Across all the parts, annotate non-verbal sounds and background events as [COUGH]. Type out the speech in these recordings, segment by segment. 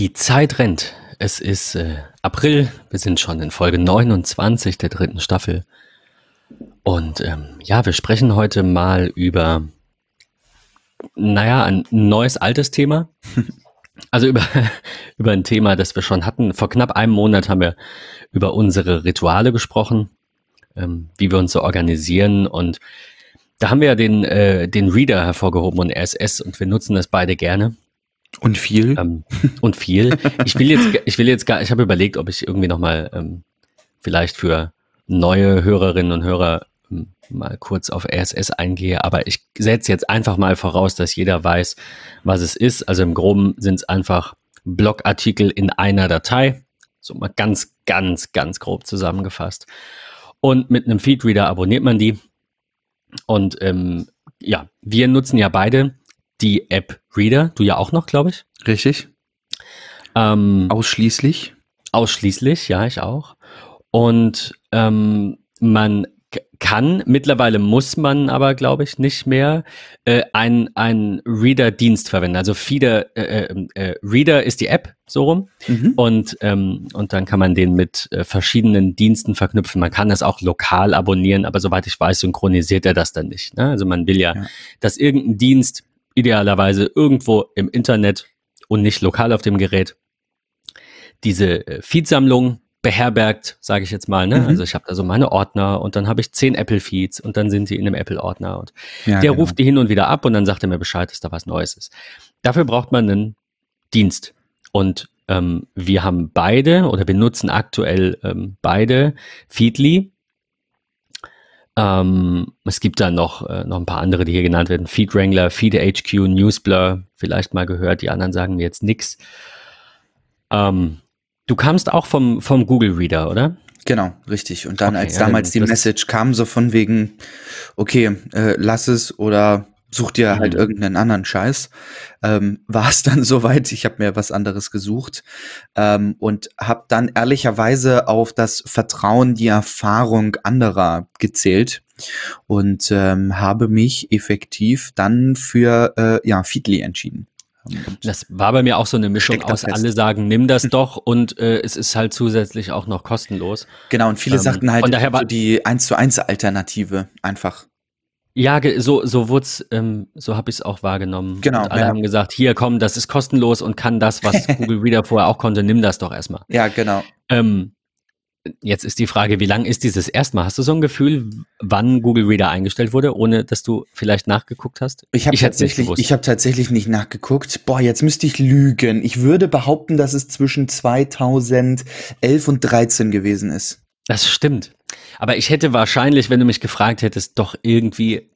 Die Zeit rennt. Es ist äh, April. Wir sind schon in Folge 29 der dritten Staffel. Und ähm, ja, wir sprechen heute mal über, naja, ein neues, altes Thema. [LAUGHS] Also über, [LAUGHS] über ein Thema, das wir schon hatten. Vor knapp einem Monat haben wir über unsere Rituale gesprochen, ähm, wie wir uns so organisieren. Und da haben wir ja den, äh, den Reader hervorgehoben und RSS und wir nutzen das beide gerne. Und viel. Ähm, und viel. Ich will jetzt, ich will jetzt gar, ich habe überlegt, ob ich irgendwie nochmal ähm, vielleicht für neue Hörerinnen und Hörer ähm, mal kurz auf RSS eingehe, aber ich setze jetzt einfach mal voraus, dass jeder weiß, was es ist. Also im Groben sind es einfach Blogartikel in einer Datei. So mal ganz, ganz, ganz grob zusammengefasst. Und mit einem Feedreader abonniert man die. Und ähm, ja, wir nutzen ja beide die App Reader, du ja auch noch, glaube ich. Richtig. Ähm, Ausschließlich. Ausschließlich, ja, ich auch. Und ähm, man kann, mittlerweile muss man aber, glaube ich, nicht mehr äh, einen Reader-Dienst verwenden. Also Feeder, äh, äh, äh, Reader ist die App, so rum. Mhm. Und, ähm, und dann kann man den mit äh, verschiedenen Diensten verknüpfen. Man kann das auch lokal abonnieren, aber soweit ich weiß, synchronisiert er das dann nicht. Ne? Also man will ja, ja, dass irgendein Dienst idealerweise irgendwo im Internet und nicht lokal auf dem Gerät diese äh, Feedsammlung beherbergt, sage ich jetzt mal. Ne? Mhm. Also ich habe da so meine Ordner und dann habe ich zehn Apple-Feeds und dann sind die in einem Apple-Ordner und ja, der genau. ruft die hin und wieder ab und dann sagt er mir Bescheid, dass da was Neues ist. Dafür braucht man einen Dienst und ähm, wir haben beide oder wir nutzen aktuell ähm, beide Feedly ähm, es gibt dann noch, äh, noch ein paar andere, die hier genannt werden. Feed Wrangler, Feed HQ, Newsblur, vielleicht mal gehört. Die anderen sagen mir jetzt nichts. Ähm, du kamst auch vom, vom Google Reader, oder? Genau, richtig. Und dann, okay, als ja, damals die Message kam, so von wegen, okay, äh, lass es oder such dir halt mhm. irgendeinen anderen Scheiß. Ähm, [LAUGHS] war es dann soweit, ich habe mir was anderes gesucht ähm, und habe dann ehrlicherweise auf das Vertrauen, die Erfahrung anderer gezählt und ähm, habe mich effektiv dann für äh, ja, Feedly entschieden. Und das war bei mir auch so eine Mischung aus, fest. alle sagen, nimm das doch und äh, es ist halt zusätzlich auch noch kostenlos. Genau, und viele ähm, sagten halt, von daher war die 1 zu 1 Alternative einfach. Ja, so, so wurd's, ähm, so habe ich es auch wahrgenommen. Genau. Und alle ja. haben gesagt, hier komm, das ist kostenlos und kann das, was [LAUGHS] Google Reader vorher auch konnte, nimm das doch erstmal. Ja, genau. Ähm, jetzt ist die Frage, wie lang ist dieses erstmal? Hast du so ein Gefühl, wann Google Reader eingestellt wurde, ohne dass du vielleicht nachgeguckt hast? Ich habe tatsächlich, ich habe tatsächlich nicht nachgeguckt. Boah, jetzt müsste ich lügen. Ich würde behaupten, dass es zwischen 2011 und 13 gewesen ist. Das stimmt. Aber ich hätte wahrscheinlich, wenn du mich gefragt hättest, doch irgendwie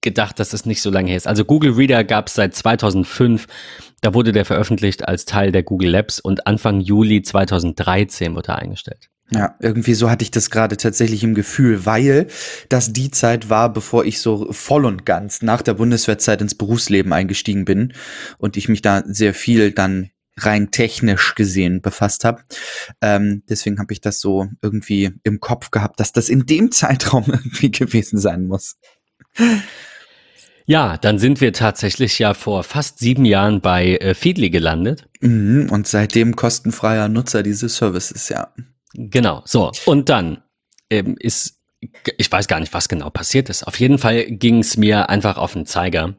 gedacht, dass das nicht so lange her ist. Also Google Reader gab es seit 2005. Da wurde der veröffentlicht als Teil der Google Labs und Anfang Juli 2013 wurde er eingestellt. Ja, irgendwie so hatte ich das gerade tatsächlich im Gefühl, weil das die Zeit war, bevor ich so voll und ganz nach der Bundeswehrzeit ins Berufsleben eingestiegen bin und ich mich da sehr viel dann rein technisch gesehen befasst habe. Ähm, deswegen habe ich das so irgendwie im Kopf gehabt, dass das in dem [LAUGHS] Zeitraum irgendwie gewesen sein muss. Ja, dann sind wir tatsächlich ja vor fast sieben Jahren bei äh, Feedly gelandet. Mhm, und seitdem kostenfreier Nutzer dieses Services, ja. Genau, so. Und dann ähm, ist, ich weiß gar nicht, was genau passiert ist. Auf jeden Fall ging es mir einfach auf den Zeiger.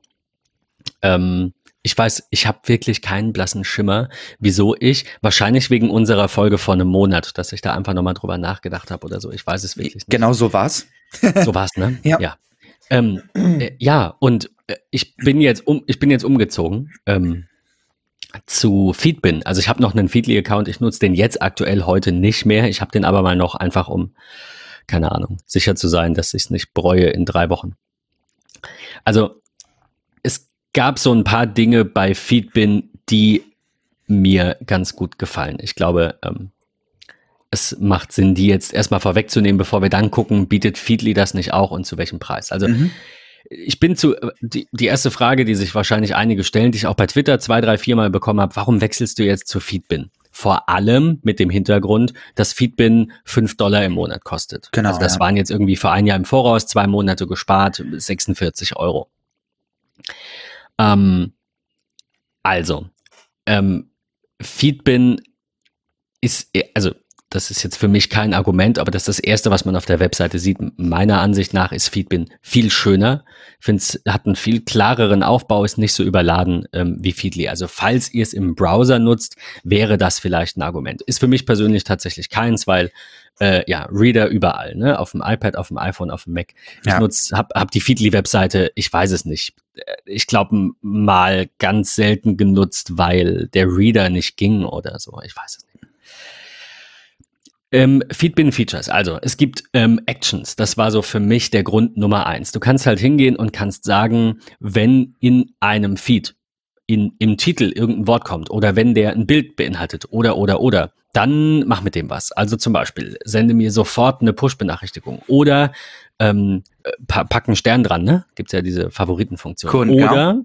Ähm, ich weiß, ich habe wirklich keinen blassen Schimmer, wieso ich, wahrscheinlich wegen unserer Folge vor einem Monat, dass ich da einfach nochmal drüber nachgedacht habe oder so. Ich weiß es wirklich nicht. Genau so war's. so war's, ne? [LAUGHS] Ja. Ja, ähm, äh, ja und äh, ich bin jetzt um, ich bin jetzt umgezogen. Ähm, zu Feedbin. Also ich habe noch einen Feedly-Account, ich nutze den jetzt aktuell heute nicht mehr. Ich habe den aber mal noch einfach um, keine Ahnung, sicher zu sein, dass ich es nicht bereue in drei Wochen. Also gab so ein paar Dinge bei Feedbin, die mir ganz gut gefallen. Ich glaube, ähm, es macht Sinn, die jetzt erstmal vorwegzunehmen, bevor wir dann gucken, bietet Feedly das nicht auch und zu welchem Preis? Also mhm. ich bin zu, die, die erste Frage, die sich wahrscheinlich einige stellen, die ich auch bei Twitter zwei, drei, viermal bekommen habe, warum wechselst du jetzt zu Feedbin? Vor allem mit dem Hintergrund, dass Feedbin fünf Dollar im Monat kostet. Genau. Also das ja. waren jetzt irgendwie für ein Jahr im Voraus, zwei Monate gespart, 46 Euro. Ähm, also, ähm, Feedbin ist, also das ist jetzt für mich kein Argument, aber das ist das Erste, was man auf der Webseite sieht. Meiner Ansicht nach ist Feedbin viel schöner. Ich finde, es hat einen viel klareren Aufbau, ist nicht so überladen ähm, wie Feedly. Also falls ihr es im Browser nutzt, wäre das vielleicht ein Argument. Ist für mich persönlich tatsächlich keins, weil äh, ja, Reader überall, ne? Auf dem iPad, auf dem iPhone, auf dem Mac. Ich ja. nutze, hab, hab die Feedly-Webseite, ich weiß es nicht. Äh, ich glaube mal ganz selten genutzt, weil der Reader nicht ging oder so. Ich weiß es nicht. Ähm, Feedbin Features. Also, es gibt ähm, Actions. Das war so für mich der Grund Nummer eins. Du kannst halt hingehen und kannst sagen, wenn in einem Feed in, im Titel irgendein Wort kommt oder wenn der ein Bild beinhaltet oder, oder, oder, dann mach mit dem was. Also zum Beispiel, sende mir sofort eine Push-Benachrichtigung oder ähm, pack einen Stern dran, ne? Gibt's ja diese Favoritenfunktion. Cool, oder, ja.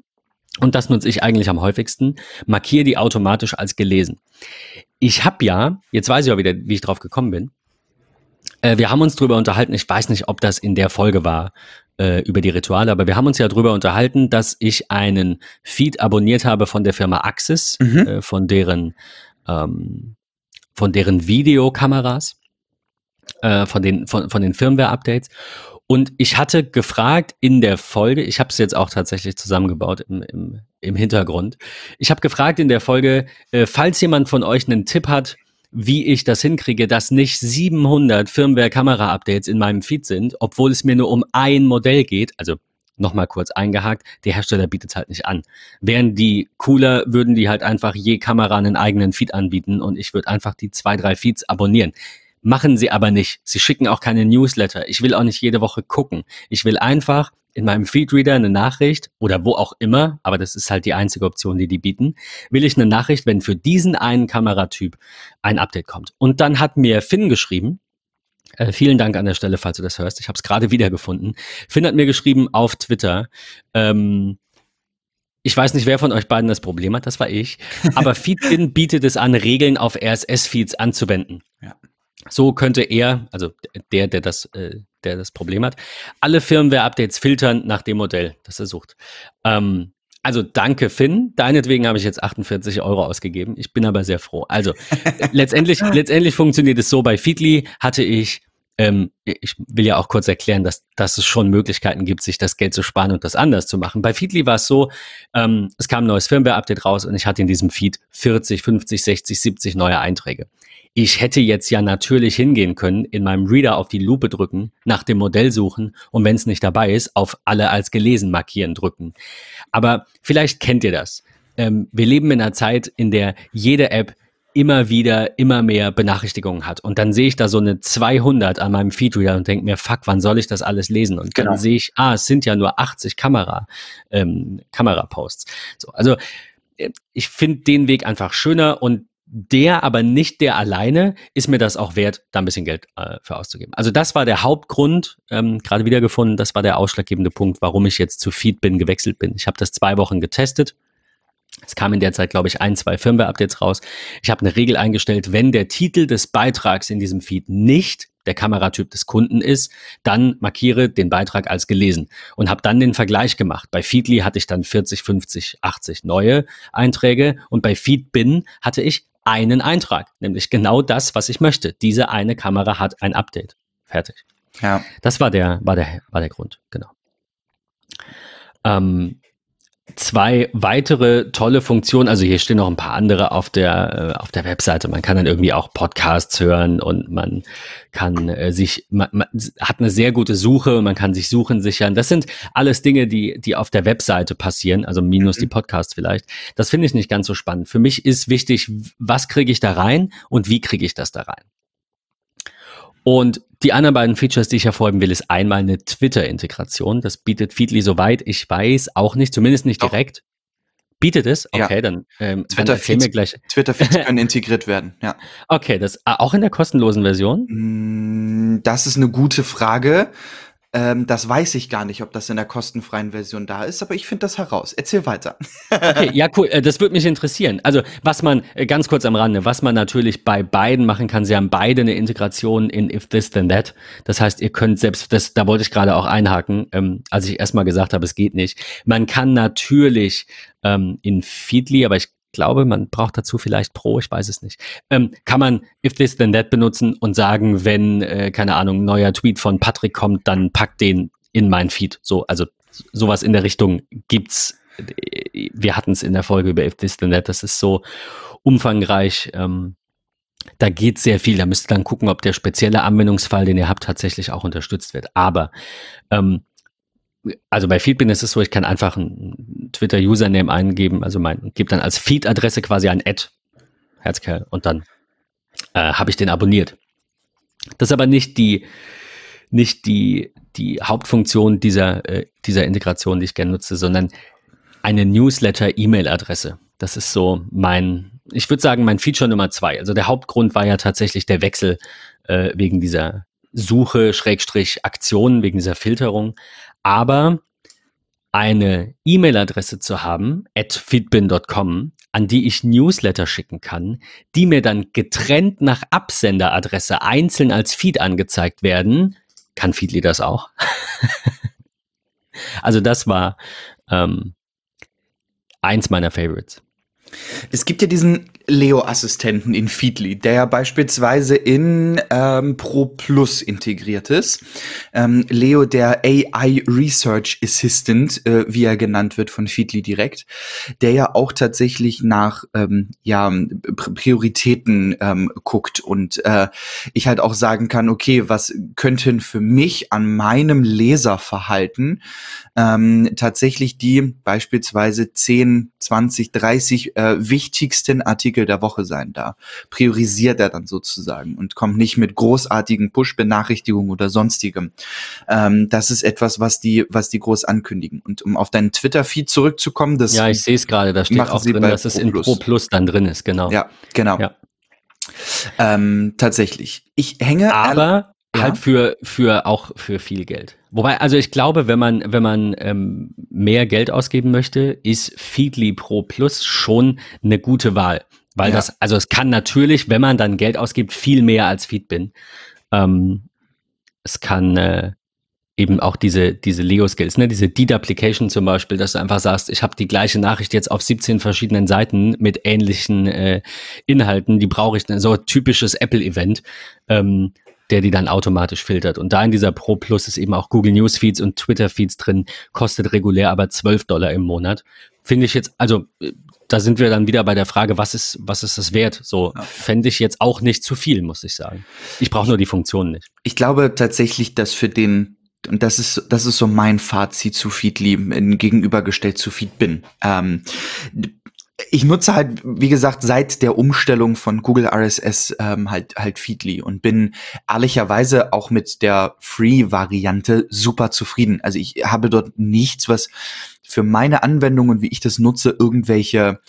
Und das nutze ich eigentlich am häufigsten, markiere die automatisch als gelesen. Ich habe ja, jetzt weiß ich auch wieder, wie ich drauf gekommen bin. Äh, wir haben uns drüber unterhalten, ich weiß nicht, ob das in der Folge war, äh, über die Rituale, aber wir haben uns ja drüber unterhalten, dass ich einen Feed abonniert habe von der Firma Axis, mhm. äh, von deren ähm, von deren Videokameras, äh, von den von, von den Firmware-Updates. Und ich hatte gefragt in der Folge, ich habe es jetzt auch tatsächlich zusammengebaut im, im, im Hintergrund. Ich habe gefragt in der Folge, äh, falls jemand von euch einen Tipp hat, wie ich das hinkriege, dass nicht 700 Firmware-Kamera-Updates in meinem Feed sind, obwohl es mir nur um ein Modell geht. Also nochmal kurz eingehakt, der Hersteller bietet es halt nicht an. Wären die cooler, würden die halt einfach je Kamera einen eigenen Feed anbieten und ich würde einfach die zwei, drei Feeds abonnieren. Machen sie aber nicht. Sie schicken auch keine Newsletter. Ich will auch nicht jede Woche gucken. Ich will einfach in meinem Feedreader eine Nachricht oder wo auch immer, aber das ist halt die einzige Option, die die bieten, will ich eine Nachricht, wenn für diesen einen Kameratyp ein Update kommt. Und dann hat mir Finn geschrieben, äh, vielen Dank an der Stelle, falls du das hörst. Ich habe es gerade wiedergefunden. Finn hat mir geschrieben auf Twitter, ähm, ich weiß nicht, wer von euch beiden das Problem hat, das war ich. Aber [LAUGHS] Feedbin bietet es an, Regeln auf RSS-Feeds anzuwenden. Ja. So könnte er, also der, der das, äh, der das Problem hat, alle Firmware-Updates filtern nach dem Modell, das er sucht. Ähm, also danke, Finn. Deinetwegen habe ich jetzt 48 Euro ausgegeben. Ich bin aber sehr froh. Also [LAUGHS] letztendlich, letztendlich funktioniert es so. Bei Feedly hatte ich ähm, ich will ja auch kurz erklären, dass, dass es schon Möglichkeiten gibt, sich das Geld zu sparen und das anders zu machen. Bei Feedly war es so, ähm, es kam ein neues Firmware-Update raus und ich hatte in diesem Feed 40, 50, 60, 70 neue Einträge. Ich hätte jetzt ja natürlich hingehen können, in meinem Reader auf die Lupe drücken, nach dem Modell suchen und wenn es nicht dabei ist, auf alle als gelesen markieren drücken. Aber vielleicht kennt ihr das. Ähm, wir leben in einer Zeit, in der jede App immer wieder immer mehr Benachrichtigungen hat. Und dann sehe ich da so eine 200 an meinem Feedreader und denke mir, fuck, wann soll ich das alles lesen? Und genau. dann sehe ich, ah, es sind ja nur 80 Kamera, ähm, Kameraposts. So, also äh, ich finde den Weg einfach schöner und der, aber nicht der alleine, ist mir das auch wert, da ein bisschen Geld äh, für auszugeben. Also das war der Hauptgrund, ähm, gerade wiedergefunden, das war der ausschlaggebende Punkt, warum ich jetzt zu Feedbin gewechselt bin. Ich habe das zwei Wochen getestet. Es kam in der Zeit, glaube ich, ein, zwei Firmware-Updates raus. Ich habe eine Regel eingestellt, wenn der Titel des Beitrags in diesem Feed nicht der Kameratyp des Kunden ist, dann markiere den Beitrag als gelesen und habe dann den Vergleich gemacht. Bei Feedly hatte ich dann 40, 50, 80 neue Einträge und bei Feedbin hatte ich einen Eintrag, nämlich genau das, was ich möchte. Diese eine Kamera hat ein Update. Fertig. Ja. Das war der, war der, war der Grund, genau. Ähm, zwei weitere tolle Funktionen. Also hier stehen noch ein paar andere auf der, äh, auf der Webseite. Man kann dann irgendwie auch Podcasts hören und man kann äh, sich, man, man hat eine sehr gute Suche, man kann sich Suchen sichern. Das sind alles Dinge, die, die auf der Webseite passieren, also minus mhm. die Podcasts vielleicht. Das finde ich nicht ganz so spannend. Für mich ist wichtig, was kriege ich da rein und wie kriege ich das da rein? Und die anderen beiden Features, die ich hervorheben will, ist einmal eine Twitter-Integration. Das bietet Feedly soweit ich weiß auch nicht, zumindest nicht Doch. direkt. Bietet es? Okay, ja. dann, ähm, Twitter dann mir gleich. Twitter-Feeds [LAUGHS] können integriert werden, ja. Okay, das auch in der kostenlosen Version? Mm, das ist eine gute Frage. Ähm, das weiß ich gar nicht, ob das in der kostenfreien Version da ist, aber ich finde das heraus. Erzähl weiter. okay, ja, cool. Äh, das würde mich interessieren. Also, was man, äh, ganz kurz am Rande, was man natürlich bei beiden machen kann, sie haben beide eine Integration in If This Then That. Das heißt, ihr könnt selbst, das, da wollte ich gerade auch einhaken, ähm, als ich erstmal gesagt habe, es geht nicht. Man kann natürlich ähm, in Feedly, aber ich glaube, man braucht dazu vielleicht Pro, ich weiß es nicht. Ähm, kann man If This Then That benutzen und sagen, wenn, äh, keine Ahnung, ein neuer Tweet von Patrick kommt, dann pack den in mein Feed. So, also sowas in der Richtung gibt's. Wir hatten es in der Folge über If This Then That. Das ist so umfangreich. Ähm, da geht sehr viel. Da müsst ihr dann gucken, ob der spezielle Anwendungsfall, den ihr habt, tatsächlich auch unterstützt wird. Aber ähm, also bei Feedbin ist es so, ich kann einfach einen Twitter-Username eingeben, also mein, gebe dann als Feed-Adresse quasi ein Ad, Herzkerl, und dann äh, habe ich den abonniert. Das ist aber nicht die, nicht die, die Hauptfunktion dieser, äh, dieser Integration, die ich gerne nutze, sondern eine Newsletter-E-Mail-Adresse. Das ist so mein, ich würde sagen, mein Feature Nummer zwei. Also der Hauptgrund war ja tatsächlich der Wechsel äh, wegen dieser Suche, Schrägstrich, Aktion, wegen dieser Filterung. Aber eine E-Mail-Adresse zu haben, at feedbin.com, an die ich Newsletter schicken kann, die mir dann getrennt nach Absenderadresse einzeln als Feed angezeigt werden, kann Feedly das auch. [LAUGHS] also das war ähm, eins meiner Favorites. Es gibt ja diesen Leo-Assistenten in Feedly, der ja beispielsweise in ähm, Pro Plus integriert ist. Ähm, Leo, der AI Research Assistant, äh, wie er genannt wird von Feedly direkt, der ja auch tatsächlich nach ähm, ja, Prioritäten ähm, guckt und äh, ich halt auch sagen kann, okay, was könnten für mich an meinem Leserverhalten ähm, tatsächlich die beispielsweise 10, 20, 30 äh, wichtigsten Artikel der Woche sein da. Priorisiert er dann sozusagen und kommt nicht mit großartigen Push-Benachrichtigungen oder sonstigem. Ähm, das ist etwas, was die, was die groß ankündigen. Und um auf deinen Twitter-Feed zurückzukommen, das Ja, ich sehe es gerade, da steht auch drin, dass es in Pro Plus dann drin ist, genau. Ja, genau. Ja. Ähm, tatsächlich. Ich hänge aber ja. halt für für auch für viel Geld. Wobei, also ich glaube, wenn man wenn man ähm, mehr Geld ausgeben möchte, ist Feedly Pro Plus schon eine gute Wahl, weil ja. das also es kann natürlich, wenn man dann Geld ausgibt, viel mehr als Feedbin. Ähm, es kann äh, eben auch diese diese Leo Skills, ne, diese Deduplication zum Beispiel, dass du einfach sagst, ich habe die gleiche Nachricht jetzt auf 17 verschiedenen Seiten mit ähnlichen äh, Inhalten, die brauche ich, so typisches Apple Event. Ähm, der die dann automatisch filtert. Und da in dieser Pro Plus ist eben auch Google News Feeds und Twitter Feeds drin, kostet regulär aber 12 Dollar im Monat. Finde ich jetzt, also äh, da sind wir dann wieder bei der Frage, was ist, was ist das wert? So ja. fände ich jetzt auch nicht zu viel, muss ich sagen. Ich brauche nur die Funktion nicht. Ich glaube tatsächlich, dass für den und das ist, das ist so mein Fazit zu Feedly gegenübergestellt zu Feedbin. Ähm, ich nutze halt, wie gesagt, seit der Umstellung von Google RSS ähm, halt halt Feedly und bin ehrlicherweise auch mit der Free-Variante super zufrieden. Also ich habe dort nichts, was für meine Anwendungen, wie ich das nutze, irgendwelche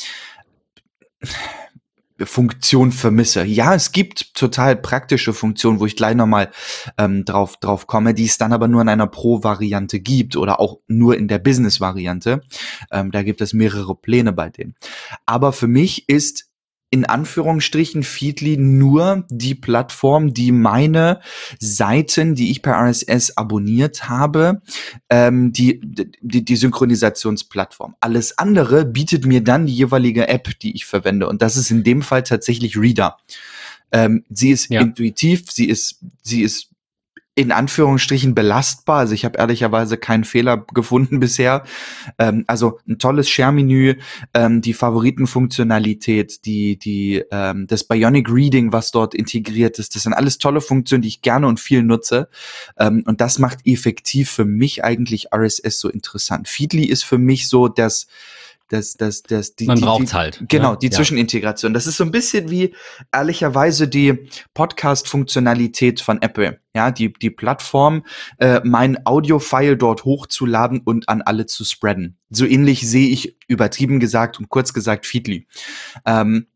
Funktion vermisse. Ja, es gibt total praktische Funktionen, wo ich gleich nochmal ähm, drauf, drauf komme, die es dann aber nur in einer Pro-Variante gibt oder auch nur in der Business-Variante. Ähm, da gibt es mehrere Pläne bei denen. Aber für mich ist in Anführungsstrichen Feedly nur die Plattform, die meine Seiten, die ich per RSS abonniert habe, ähm, die, die, die Synchronisationsplattform. Alles andere bietet mir dann die jeweilige App, die ich verwende. Und das ist in dem Fall tatsächlich Reader. Ähm, sie ist ja. intuitiv, sie ist, sie ist in Anführungsstrichen belastbar. Also ich habe ehrlicherweise keinen Fehler gefunden [LAUGHS] bisher. Ähm, also ein tolles Share-Menü, ähm, die Favoritenfunktionalität, die, die, ähm, das Bionic Reading, was dort integriert ist, das sind alles tolle Funktionen, die ich gerne und viel nutze. Ähm, und das macht effektiv für mich eigentlich RSS so interessant. Feedly ist für mich so das, das, das, das, die, Man braucht halt. Genau, ne? die. Zwischenintegration. Das ist so ein bisschen wie ehrlicherweise die Podcast-Funktionalität von Apple. Ja, die, die Plattform, äh, mein Audio-File dort hochzuladen und an alle zu spreaden. So ähnlich sehe ich übertrieben gesagt und kurz gesagt Feedly. Ähm,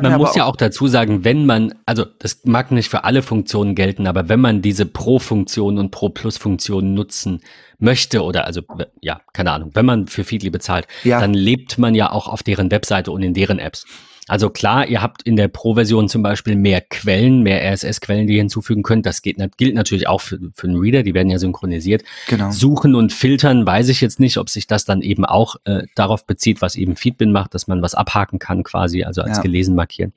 man muss ja auch dazu sagen, wenn man, also das mag nicht für alle Funktionen gelten, aber wenn man diese Pro-Funktion und Pro-Plus-Funktion nutzen möchte oder also ja, keine Ahnung, wenn man für Feedly bezahlt, ja. dann lebt man ja auch auf deren Webseite und in deren Apps. Also klar, ihr habt in der Pro-Version zum Beispiel mehr Quellen, mehr RSS-Quellen, die ihr hinzufügen könnt. Das geht, gilt natürlich auch für, für einen Reader, die werden ja synchronisiert. Genau. Suchen und filtern weiß ich jetzt nicht, ob sich das dann eben auch äh, darauf bezieht, was eben Feedbin macht, dass man was abhaken kann quasi, also als ja. gelesen markieren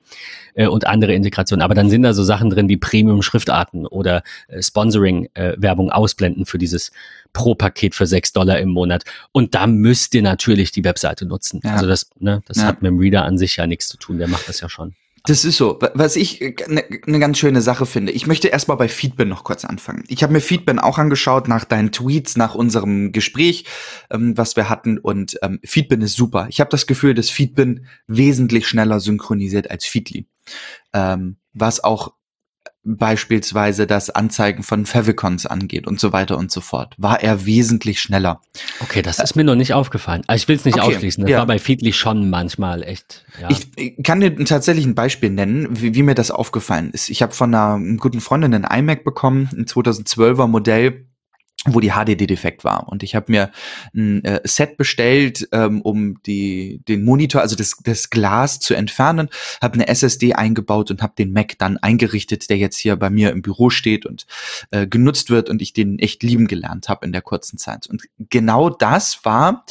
äh, und andere Integrationen. Aber dann sind da so Sachen drin wie Premium-Schriftarten oder äh, Sponsoring-Werbung äh, ausblenden für dieses pro Paket für sechs Dollar im Monat. Und da müsst ihr natürlich die Webseite nutzen. Ja. Also das, ne, das ja. hat mit dem Reader an sich ja nichts zu tun. Der macht das ja schon. Das ist so. Was ich eine äh, ne ganz schöne Sache finde. Ich möchte erstmal bei Feedbin noch kurz anfangen. Ich habe mir Feedbin auch angeschaut nach deinen Tweets, nach unserem Gespräch, ähm, was wir hatten. Und ähm, Feedbin ist super. Ich habe das Gefühl, dass Feedbin wesentlich schneller synchronisiert als Feedly. Ähm, was auch beispielsweise das Anzeigen von Favicons angeht und so weiter und so fort, war er wesentlich schneller. Okay, das ist mir noch nicht aufgefallen. Also ich will es nicht okay, ausschließen. Das ja. war bei Feedly schon manchmal echt. Ja. Ich kann dir tatsächlich ein Beispiel nennen, wie, wie mir das aufgefallen ist. Ich habe von einer guten Freundin ein iMac bekommen, ein 2012er Modell wo die HDD defekt war. Und ich habe mir ein äh, Set bestellt, ähm, um die, den Monitor, also das, das Glas zu entfernen, habe eine SSD eingebaut und habe den Mac dann eingerichtet, der jetzt hier bei mir im Büro steht und äh, genutzt wird und ich den echt lieben gelernt habe in der kurzen Zeit. Und genau das war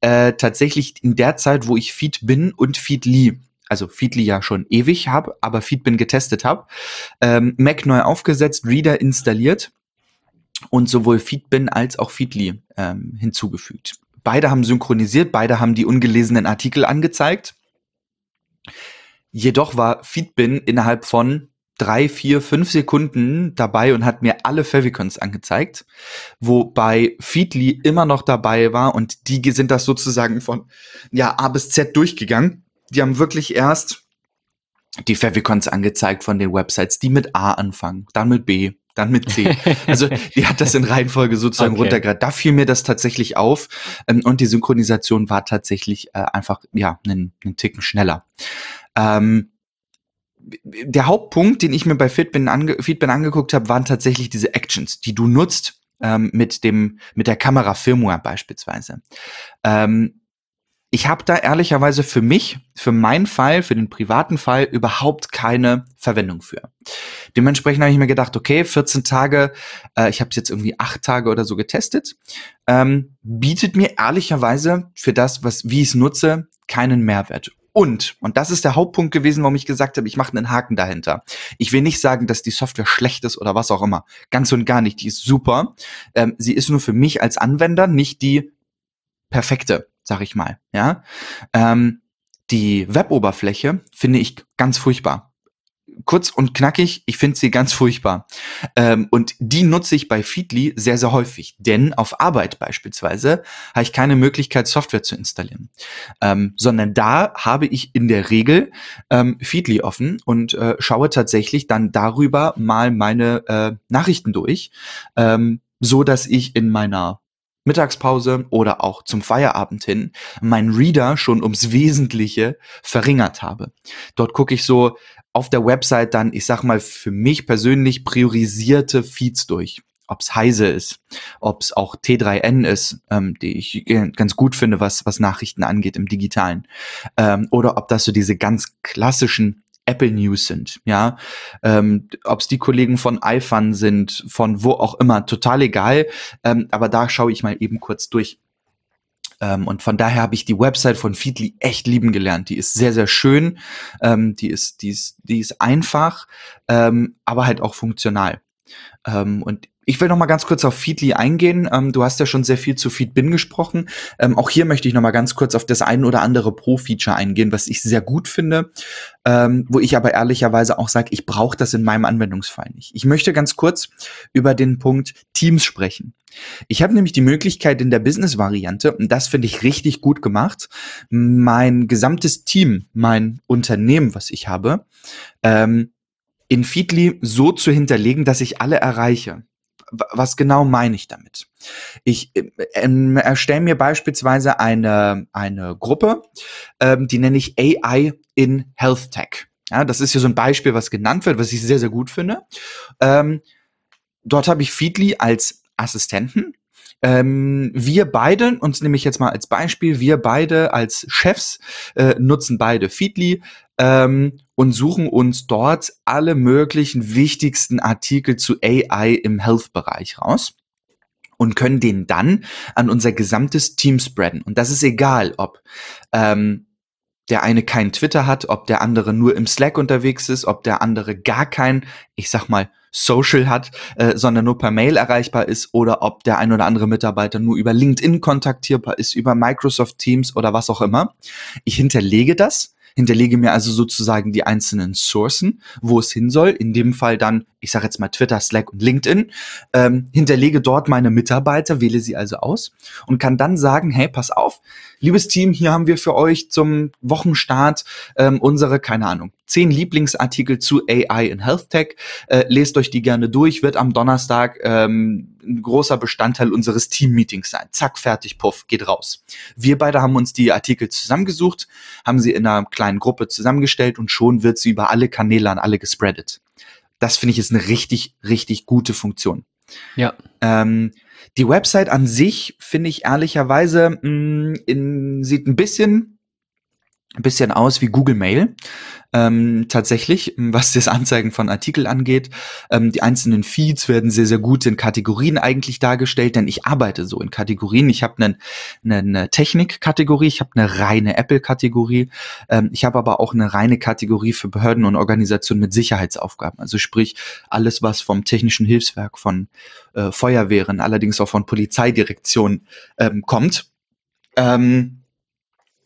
äh, tatsächlich in der Zeit, wo ich Feed bin und Feedly also Feedly ja schon ewig habe, aber Feedbin getestet habe, ähm, Mac neu aufgesetzt, Reader installiert und sowohl Feedbin als auch Feedly ähm, hinzugefügt. Beide haben synchronisiert, beide haben die ungelesenen Artikel angezeigt. Jedoch war Feedbin innerhalb von drei, vier, fünf Sekunden dabei und hat mir alle Favicons angezeigt, wobei Feedly immer noch dabei war und die sind das sozusagen von ja A bis Z durchgegangen. Die haben wirklich erst die Favicons angezeigt von den Websites, die mit A anfangen, dann mit B, dann mit C. Also die hat das in Reihenfolge sozusagen okay. runtergerät. Da fiel mir das tatsächlich auf ähm, und die Synchronisation war tatsächlich äh, einfach ja einen, einen Ticken schneller. Ähm, der Hauptpunkt, den ich mir bei Fitbin, ange Fitbin angeguckt habe, waren tatsächlich diese Actions, die du nutzt ähm, mit dem mit der Kamera Firmware beispielsweise. Ähm, ich habe da ehrlicherweise für mich, für meinen Fall, für den privaten Fall überhaupt keine Verwendung für. Dementsprechend habe ich mir gedacht, okay, 14 Tage, äh, ich habe es jetzt irgendwie acht Tage oder so getestet, ähm, bietet mir ehrlicherweise für das, was wie ich es nutze, keinen Mehrwert. Und, und das ist der Hauptpunkt gewesen, warum ich gesagt habe, ich mache einen Haken dahinter. Ich will nicht sagen, dass die Software schlecht ist oder was auch immer. Ganz und gar nicht. Die ist super. Ähm, sie ist nur für mich als Anwender nicht die perfekte sag ich mal. Ja, ähm, die Weboberfläche finde ich ganz furchtbar. Kurz und knackig, ich finde sie ganz furchtbar. Ähm, und die nutze ich bei Feedly sehr, sehr häufig. Denn auf Arbeit beispielsweise habe ich keine Möglichkeit, Software zu installieren. Ähm, sondern da habe ich in der Regel ähm, Feedly offen und äh, schaue tatsächlich dann darüber mal meine äh, Nachrichten durch, ähm, so dass ich in meiner Mittagspause oder auch zum Feierabend hin mein Reader schon ums Wesentliche verringert habe. Dort gucke ich so auf der Website dann, ich sag mal, für mich persönlich priorisierte Feeds durch. Ob's Heise ist, ob's auch T3N ist, ähm, die ich ganz gut finde, was, was Nachrichten angeht im Digitalen. Ähm, oder ob das so diese ganz klassischen Apple News sind, ja, ähm, ob es die Kollegen von iFun sind, von wo auch immer, total egal. Ähm, aber da schaue ich mal eben kurz durch. Ähm, und von daher habe ich die Website von Feedly echt lieben gelernt. Die ist sehr, sehr schön. Ähm, die ist, die ist, die ist einfach, ähm, aber halt auch funktional. Ähm, und ich will noch mal ganz kurz auf Feedly eingehen. Ähm, du hast ja schon sehr viel zu Feedbin gesprochen. Ähm, auch hier möchte ich noch mal ganz kurz auf das ein oder andere Pro-Feature eingehen, was ich sehr gut finde, ähm, wo ich aber ehrlicherweise auch sage, ich brauche das in meinem Anwendungsfall nicht. Ich möchte ganz kurz über den Punkt Teams sprechen. Ich habe nämlich die Möglichkeit in der Business-Variante, und das finde ich richtig gut gemacht, mein gesamtes Team, mein Unternehmen, was ich habe, ähm, in Feedly so zu hinterlegen, dass ich alle erreiche was genau meine ich damit? Ich äh, ähm, erstelle mir beispielsweise eine, eine Gruppe, ähm, die nenne ich AI in Health Tech. Ja, das ist hier so ein Beispiel, was genannt wird, was ich sehr, sehr gut finde. Ähm, dort habe ich Feedly als Assistenten. Ähm, wir beide, uns nehme ich jetzt mal als Beispiel, wir beide als Chefs äh, nutzen beide Feedly ähm, und suchen uns dort alle möglichen wichtigsten Artikel zu AI im Health-Bereich raus und können den dann an unser gesamtes Team spreaden. Und das ist egal, ob ähm, der eine kein Twitter hat, ob der andere nur im Slack unterwegs ist, ob der andere gar kein, ich sag mal, Social hat, äh, sondern nur per Mail erreichbar ist oder ob der ein oder andere Mitarbeiter nur über LinkedIn kontaktierbar ist, über Microsoft Teams oder was auch immer. Ich hinterlege das hinterlege mir also sozusagen die einzelnen Sourcen, wo es hin soll. In dem Fall dann, ich sage jetzt mal Twitter, Slack und LinkedIn. Ähm, hinterlege dort meine Mitarbeiter, wähle sie also aus und kann dann sagen, hey, pass auf, liebes Team, hier haben wir für euch zum Wochenstart ähm, unsere, keine Ahnung, zehn Lieblingsartikel zu AI in Health Tech. Äh, lest euch die gerne durch, wird am Donnerstag ähm, ein großer Bestandteil unseres Team-Meetings sein. Zack, fertig, puff, geht raus. Wir beide haben uns die Artikel zusammengesucht, haben sie in einer kleinen Gruppe zusammengestellt und schon wird sie über alle Kanäle an alle gespreadet. Das finde ich ist eine richtig, richtig gute Funktion. Ja. Ähm, die Website an sich finde ich ehrlicherweise mh, mm, in, sieht ein bisschen bisschen aus wie Google Mail. Ähm, tatsächlich, was das Anzeigen von Artikeln angeht. Ähm, die einzelnen Feeds werden sehr, sehr gut in Kategorien eigentlich dargestellt, denn ich arbeite so in Kategorien. Ich habe eine, eine Technik-Kategorie, ich habe eine reine Apple-Kategorie, ähm, ich habe aber auch eine reine Kategorie für Behörden und Organisationen mit Sicherheitsaufgaben. Also sprich, alles, was vom technischen Hilfswerk, von äh, Feuerwehren, allerdings auch von Polizeidirektionen ähm, kommt, ähm,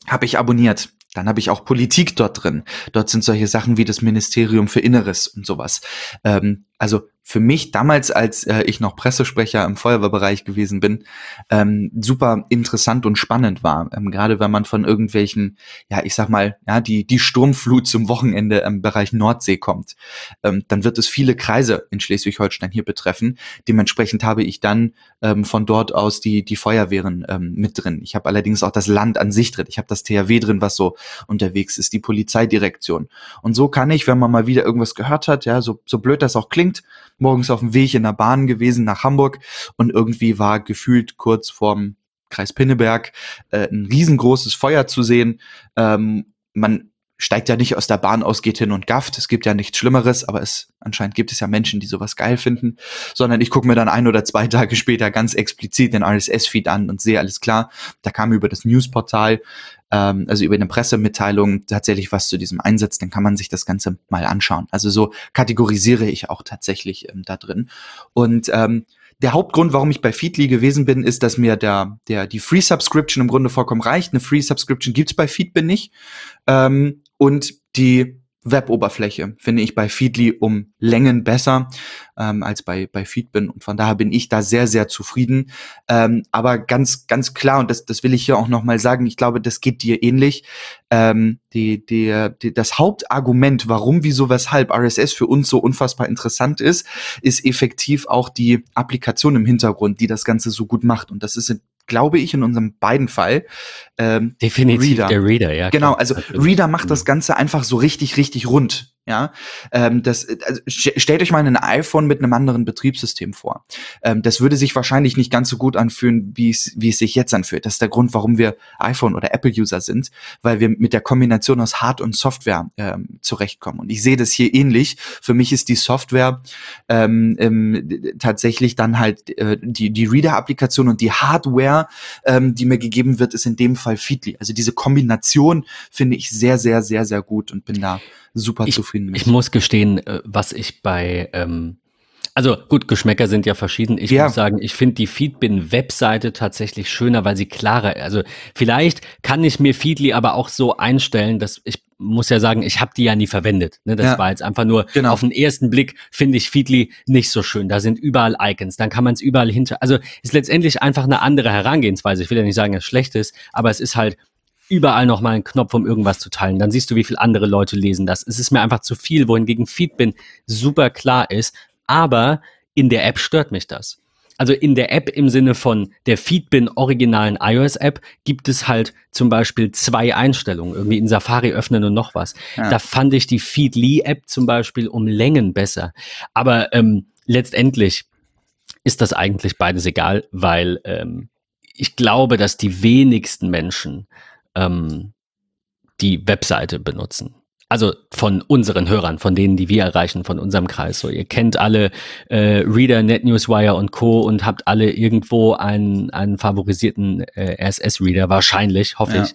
habe ich abonniert. Dann habe ich auch Politik dort drin. Dort sind solche Sachen wie das Ministerium für Inneres und sowas. Ähm, also für mich damals, als äh, ich noch Pressesprecher im Feuerwehrbereich gewesen bin, ähm, super interessant und spannend war. Ähm, Gerade wenn man von irgendwelchen, ja, ich sag mal, ja, die, die Sturmflut zum Wochenende im Bereich Nordsee kommt, ähm, dann wird es viele Kreise in Schleswig-Holstein hier betreffen. Dementsprechend habe ich dann ähm, von dort aus die, die Feuerwehren ähm, mit drin. Ich habe allerdings auch das Land an sich drin. Ich habe das THW drin, was so unterwegs ist, die Polizeidirektion. Und so kann ich, wenn man mal wieder irgendwas gehört hat, ja, so, so blöd das auch klingt, morgens auf dem Weg in der Bahn gewesen nach Hamburg und irgendwie war gefühlt kurz vorm Kreis Pinneberg äh, ein riesengroßes Feuer zu sehen. Ähm, man steigt ja nicht aus der Bahn aus, geht hin und gafft. Es gibt ja nichts Schlimmeres, aber es anscheinend gibt es ja Menschen, die sowas geil finden, sondern ich gucke mir dann ein oder zwei [LAUGHS] Tage später ganz explizit den RSS-Feed an und sehe alles klar. Da kam über das Newsportal, ähm, also über eine Pressemitteilung tatsächlich was zu diesem Einsatz, dann kann man sich das Ganze mal anschauen. Also so kategorisiere ich auch tatsächlich ähm, da drin. Und ähm, der Hauptgrund, warum ich bei Feedly gewesen bin, ist, dass mir der, der, die Free Subscription im Grunde vollkommen reicht. Eine Free Subscription gibt's bei Feedbin nicht. Ähm, und die Web-Oberfläche finde ich bei Feedly um Längen besser ähm, als bei, bei Feedbin. Und von daher bin ich da sehr, sehr zufrieden. Ähm, aber ganz, ganz klar, und das, das will ich hier auch nochmal sagen, ich glaube, das geht dir ähnlich. Ähm, die, die, die, das Hauptargument, warum, wieso, weshalb RSS für uns so unfassbar interessant ist, ist effektiv auch die Applikation im Hintergrund, die das Ganze so gut macht. Und das ist glaube ich, in unserem beiden Fall. Ähm, Definitiv Reader. der Reader, ja. Genau, also Reader macht das Ganze einfach so richtig, richtig rund. Ja, ähm, das also, stellt euch mal ein iPhone mit einem anderen Betriebssystem vor. Ähm, das würde sich wahrscheinlich nicht ganz so gut anfühlen, wie es wie es sich jetzt anfühlt. Das ist der Grund, warum wir iPhone oder Apple-User sind, weil wir mit der Kombination aus Hard und Software ähm, zurechtkommen. Und ich sehe das hier ähnlich. Für mich ist die Software ähm, ähm, tatsächlich dann halt äh, die die Reader-Applikation und die Hardware, ähm, die mir gegeben wird, ist in dem Fall Feedly. Also diese Kombination finde ich sehr, sehr, sehr, sehr gut und bin da super ich, zufrieden mit. Ich muss gestehen, äh, was ich bei, ähm, also gut, Geschmäcker sind ja verschieden. Ich ja. muss sagen, ich finde die Feedbin-Webseite tatsächlich schöner, weil sie klarer, also vielleicht kann ich mir Feedly aber auch so einstellen, dass ich muss ja sagen, ich habe die ja nie verwendet. Ne? Das ja. war jetzt einfach nur genau. auf den ersten Blick finde ich Feedly nicht so schön. Da sind überall Icons, dann kann man es überall hinter. Also ist letztendlich einfach eine andere Herangehensweise. Ich will ja nicht sagen, dass es schlecht ist, aber es ist halt überall noch mal einen Knopf, um irgendwas zu teilen. Dann siehst du, wie viele andere Leute lesen das. Es ist mir einfach zu viel, wohingegen Feedbin super klar ist. Aber In der App stört mich das. Also in der App im Sinne von der Feedbin originalen iOS-App gibt es halt zum Beispiel zwei Einstellungen, irgendwie in Safari öffnen und noch was. Ja. Da fand ich die Feedly-App zum Beispiel um Längen besser. Aber ähm, letztendlich ist das eigentlich beides egal, weil ähm, ich glaube, dass die wenigsten Menschen ähm, die Webseite benutzen. Also von unseren Hörern, von denen, die wir erreichen, von unserem Kreis. So, ihr kennt alle äh, Reader, NetNewsWire und Co. und habt alle irgendwo einen, einen favorisierten äh, RSS-Reader, wahrscheinlich, hoffe ja. ich.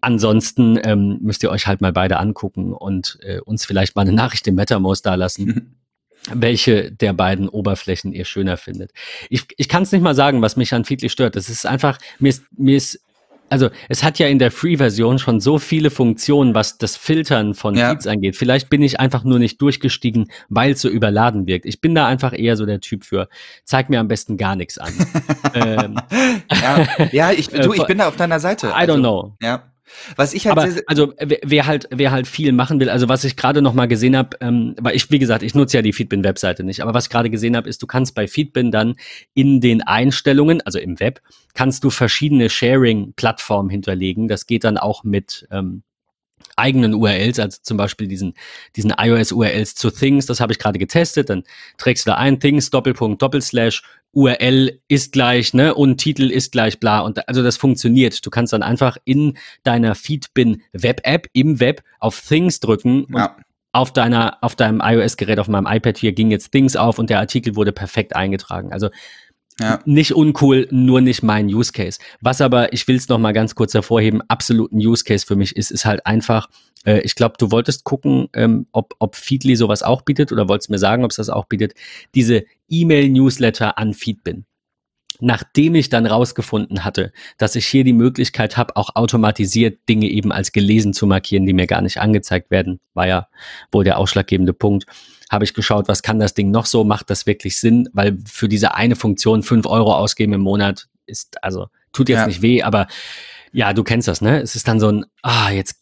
Ansonsten ähm, müsst ihr euch halt mal beide angucken und äh, uns vielleicht mal eine Nachricht im MetaMost da lassen. [LAUGHS] welche der beiden Oberflächen ihr schöner findet. Ich, ich kann es nicht mal sagen, was mich an Feedly stört. Es ist einfach, mir ist, mir ist also es hat ja in der Free-Version schon so viele Funktionen, was das Filtern von ja. Feeds angeht. Vielleicht bin ich einfach nur nicht durchgestiegen, weil es so überladen wirkt. Ich bin da einfach eher so der Typ für, zeig mir am besten gar nichts an. [LAUGHS] ähm, ja, ja ich, du, ich bin da auf deiner Seite. I don't also, know. Ja. Was ich halt Aber, also wer halt wer halt viel machen will, also was ich gerade noch mal gesehen habe, ähm, weil ich wie gesagt, ich nutze ja die Feedbin Webseite nicht, aber was ich gerade gesehen habe, ist, du kannst bei Feedbin dann in den Einstellungen, also im Web, kannst du verschiedene Sharing Plattformen hinterlegen. Das geht dann auch mit ähm, eigenen URLs, also zum Beispiel diesen, diesen iOS-URLs zu Things, das habe ich gerade getestet, dann trägst du da ein Things, Doppelpunkt, Doppelslash, URL ist gleich, ne, und Titel ist gleich bla. Und also das funktioniert. Du kannst dann einfach in deiner Feedbin Web-App im Web auf Things drücken ja. auf deiner, auf deinem iOS-Gerät, auf meinem iPad hier ging jetzt Things auf und der Artikel wurde perfekt eingetragen. Also ja. Nicht uncool, nur nicht mein Use Case. Was aber, ich will es noch mal ganz kurz hervorheben, absolut ein Use Case für mich ist, ist halt einfach, äh, ich glaube, du wolltest gucken, ähm, ob, ob Feedly sowas auch bietet oder wolltest mir sagen, ob es das auch bietet, diese E-Mail-Newsletter an Feedbin nachdem ich dann rausgefunden hatte, dass ich hier die Möglichkeit habe, auch automatisiert Dinge eben als gelesen zu markieren, die mir gar nicht angezeigt werden, war ja wohl der ausschlaggebende Punkt habe ich geschaut, was kann das Ding noch so, macht das wirklich Sinn, weil für diese eine Funktion fünf Euro ausgeben im Monat ist, also tut jetzt ja. nicht weh, aber ja, du kennst das, ne? Es ist dann so ein, ah, jetzt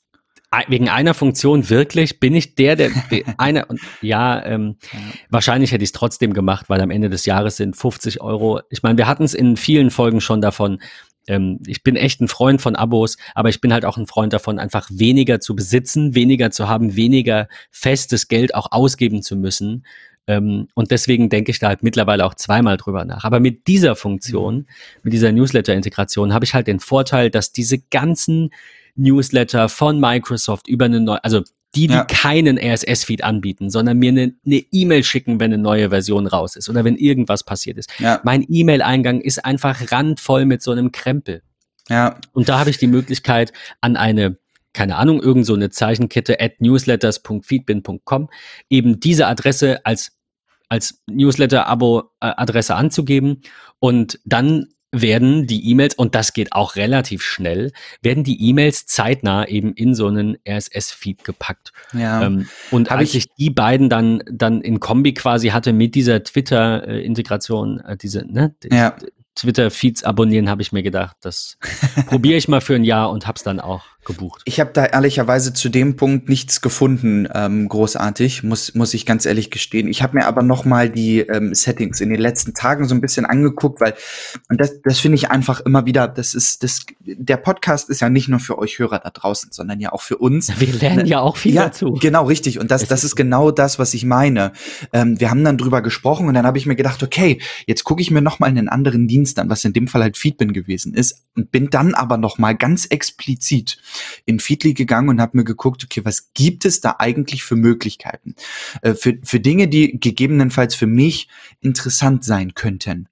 wegen einer Funktion wirklich bin ich der, der [LAUGHS] eine und ja, ähm, ja. wahrscheinlich hätte ich es trotzdem gemacht, weil am Ende des Jahres sind 50 Euro. Ich meine, wir hatten es in vielen Folgen schon davon, ähm, ich bin echt ein Freund von Abos, aber ich bin halt auch ein Freund davon, einfach weniger zu besitzen, weniger zu haben, weniger festes Geld auch ausgeben zu müssen. Ähm, und deswegen denke ich da halt mittlerweile auch zweimal drüber nach. Aber mit dieser Funktion, mhm. mit dieser Newsletter-Integration, habe ich halt den Vorteil, dass diese ganzen Newsletter von Microsoft über eine neue, also die, die ja. keinen RSS-Feed anbieten, sondern mir eine E-Mail e schicken, wenn eine neue Version raus ist oder wenn irgendwas passiert ist. Ja. Mein E-Mail-Eingang ist einfach randvoll mit so einem Krempel. Ja. Und da habe ich die Möglichkeit, an eine keine Ahnung, irgend so eine Zeichenkette at newsletters.feedbin.com eben diese Adresse als als Newsletter-Abo-Adresse anzugeben und dann werden die E-Mails, und das geht auch relativ schnell, werden die E-Mails zeitnah eben in so einen RSS-Feed gepackt. Ja. Ähm, und Hab als ich, ich die beiden dann, dann in Kombi quasi hatte mit dieser Twitter-Integration, äh, diese, ne, ja. Twitter-Feeds abonnieren, habe ich mir gedacht, das [LAUGHS] probiere ich mal für ein Jahr und habe es dann auch gebucht. Ich habe da ehrlicherweise zu dem Punkt nichts gefunden, ähm, großartig, muss, muss ich ganz ehrlich gestehen. Ich habe mir aber noch mal die ähm, Settings in den letzten Tagen so ein bisschen angeguckt, weil, und das, das finde ich einfach immer wieder, das ist, das, der Podcast ist ja nicht nur für euch Hörer da draußen, sondern ja auch für uns. Wir lernen ja auch viel ja, dazu. Genau, richtig. Und das, es das ist, ist genau das, was ich meine. Ähm, wir haben dann drüber gesprochen und dann habe ich mir gedacht, okay, jetzt gucke ich mir noch mal einen anderen Dienst an, was in dem Fall halt Feedbin gewesen ist und bin dann aber noch mal ganz explizit in Feedly gegangen und habe mir geguckt, okay, was gibt es da eigentlich für Möglichkeiten? Äh, für, für Dinge, die gegebenenfalls für mich interessant sein könnten.